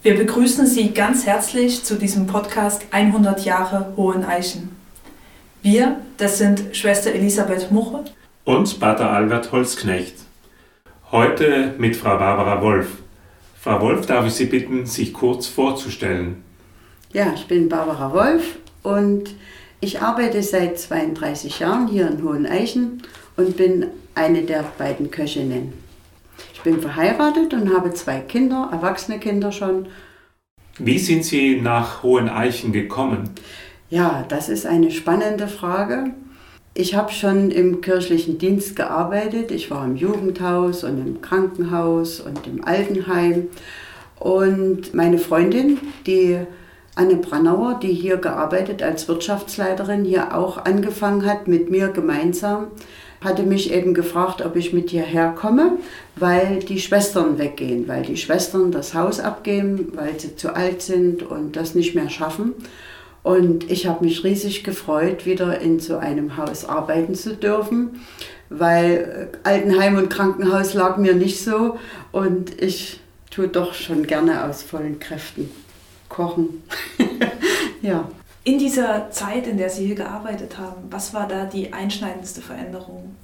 Wir begrüßen Sie ganz herzlich zu diesem Podcast 100 Jahre Hohen Eichen. Wir, das sind Schwester Elisabeth Muche und Pater Albert Holzknecht. Heute mit Frau Barbara Wolf. Frau Wolf, darf ich Sie bitten, sich kurz vorzustellen? Ja, ich bin Barbara Wolf und ich arbeite seit 32 Jahren hier in Hohen Eichen und bin eine der beiden Köchinnen. Ich bin verheiratet und habe zwei Kinder, erwachsene Kinder schon. Wie sind Sie nach Hohen Eichen gekommen? Ja, das ist eine spannende Frage. Ich habe schon im kirchlichen Dienst gearbeitet. Ich war im Jugendhaus und im Krankenhaus und im Altenheim. Und meine Freundin, die Anne Brannauer, die hier gearbeitet als Wirtschaftsleiterin, hier auch angefangen hat mit mir gemeinsam, hatte mich eben gefragt, ob ich mit hierher komme, weil die Schwestern weggehen, weil die Schwestern das Haus abgeben, weil sie zu alt sind und das nicht mehr schaffen. Und ich habe mich riesig gefreut, wieder in so einem Haus arbeiten zu dürfen, weil äh, Altenheim und Krankenhaus lag mir nicht so und ich tue doch schon gerne aus vollen Kräften kochen. ja. In dieser Zeit, in der Sie hier gearbeitet haben, was war da die einschneidendste Veränderung?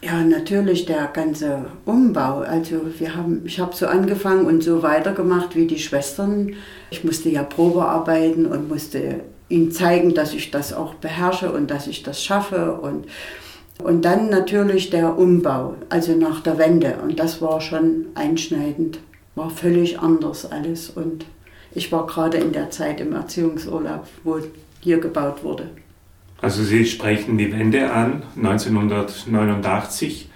Ja, natürlich der ganze Umbau. Also wir haben, ich habe so angefangen und so weitergemacht wie die Schwestern. Ich musste ja Probe arbeiten und musste ihnen zeigen, dass ich das auch beherrsche und dass ich das schaffe. Und, und dann natürlich der Umbau, also nach der Wende. Und das war schon einschneidend, war völlig anders alles. Und ich war gerade in der Zeit im Erziehungsurlaub, wo hier gebaut wurde. Also Sie sprechen die Wende an, 1989.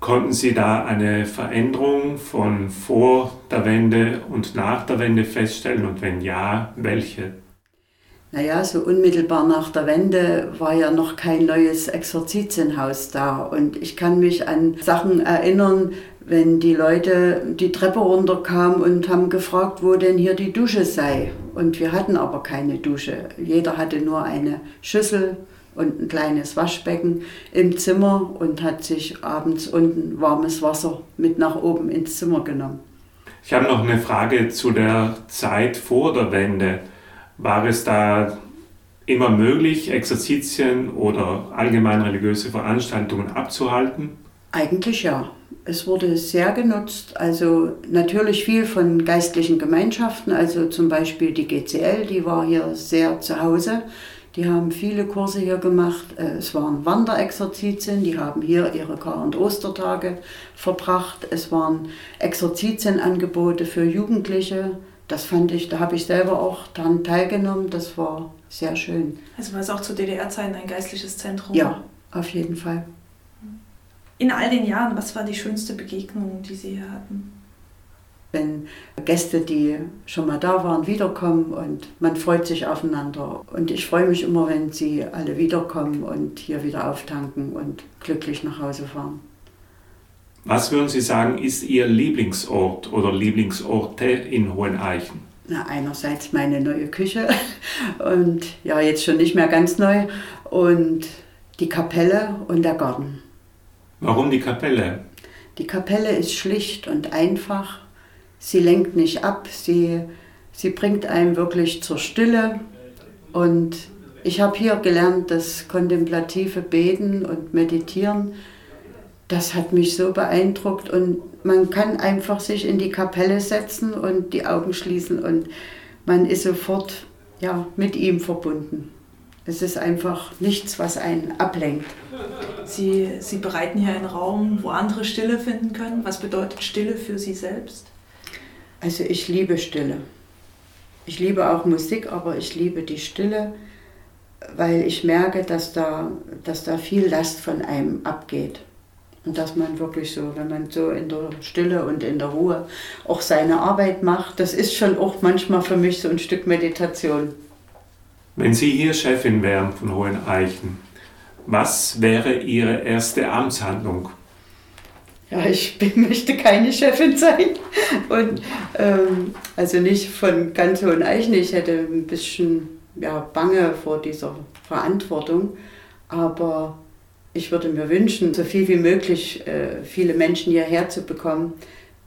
Konnten Sie da eine Veränderung von vor der Wende und nach der Wende feststellen und wenn ja, welche? Naja, so unmittelbar nach der Wende war ja noch kein neues Exerzitienhaus da. Und ich kann mich an Sachen erinnern, wenn die Leute die Treppe runterkamen und haben gefragt, wo denn hier die Dusche sei. Und wir hatten aber keine Dusche. Jeder hatte nur eine Schüssel und ein kleines Waschbecken im Zimmer und hat sich abends unten warmes Wasser mit nach oben ins Zimmer genommen. Ich habe noch eine Frage zu der Zeit vor der Wende. War es da immer möglich, Exerzitien oder allgemein religiöse Veranstaltungen abzuhalten? Eigentlich ja. Es wurde sehr genutzt, also natürlich viel von geistlichen Gemeinschaften, also zum Beispiel die GCL, die war hier sehr zu Hause. Die haben viele Kurse hier gemacht. Äh, es waren Wanderexerzitien, die haben hier ihre Kar- und Ostertage verbracht. Es waren Exerzitienangebote für Jugendliche das fand ich, da habe ich selber auch daran teilgenommen. Das war sehr schön. Also war es auch zu DDR-Zeiten ein geistliches Zentrum? Ja, auf jeden Fall. In all den Jahren, was war die schönste Begegnung, die Sie hier hatten? Wenn Gäste, die schon mal da waren, wiederkommen und man freut sich aufeinander. Und ich freue mich immer, wenn sie alle wiederkommen und hier wieder auftanken und glücklich nach Hause fahren. Was würden Sie sagen, ist Ihr Lieblingsort oder Lieblingsorte in Hoheneichen? Na, einerseits meine neue Küche und ja, jetzt schon nicht mehr ganz neu und die Kapelle und der Garten. Warum die Kapelle? Die Kapelle ist schlicht und einfach. Sie lenkt nicht ab, sie, sie bringt einen wirklich zur Stille. Und ich habe hier gelernt, das kontemplative Beten und Meditieren das hat mich so beeindruckt und man kann einfach sich in die Kapelle setzen und die Augen schließen und man ist sofort ja, mit ihm verbunden. Es ist einfach nichts, was einen ablenkt. Sie, Sie bereiten hier einen Raum, wo andere Stille finden können. Was bedeutet Stille für Sie selbst? Also ich liebe Stille. Ich liebe auch Musik, aber ich liebe die Stille, weil ich merke, dass da, dass da viel Last von einem abgeht. Und dass man wirklich so, wenn man so in der Stille und in der Ruhe auch seine Arbeit macht, das ist schon auch manchmal für mich so ein Stück Meditation. Wenn Sie hier Chefin wären von Hohen Eichen, was wäre Ihre erste Amtshandlung? Ja, ich bin, möchte keine Chefin sein. Und ähm, also nicht von ganz Hohen Eichen. Ich hätte ein bisschen ja, Bange vor dieser Verantwortung. Aber ich würde mir wünschen, so viel wie möglich äh, viele Menschen hierher zu bekommen,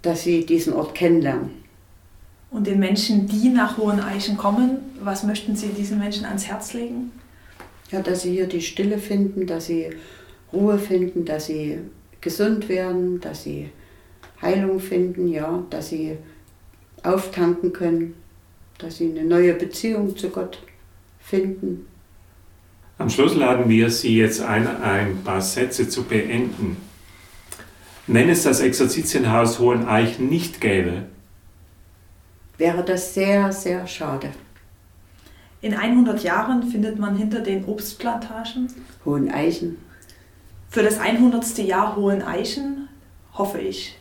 dass sie diesen Ort kennenlernen. Und den Menschen, die nach Hoheneichen kommen, was möchten Sie diesen Menschen ans Herz legen? Ja, dass sie hier die Stille finden, dass sie Ruhe finden, dass sie gesund werden, dass sie Heilung finden, ja, dass sie auftanken können, dass sie eine neue Beziehung zu Gott finden. Am Schluss laden wir Sie jetzt ein, ein paar Sätze zu beenden. Wenn es das Exerzitienhaus Hoheneichen nicht gäbe, wäre das sehr, sehr schade. In 100 Jahren findet man hinter den Obstplantagen Hoheneichen. Für das 100. Jahr Hoheneichen hoffe ich,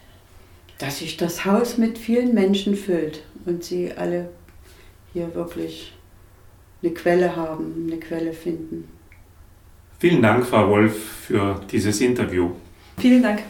dass sich das Haus mit vielen Menschen füllt und sie alle hier wirklich eine Quelle haben, eine Quelle finden. Vielen Dank, Frau Wolf, für dieses Interview. Vielen Dank.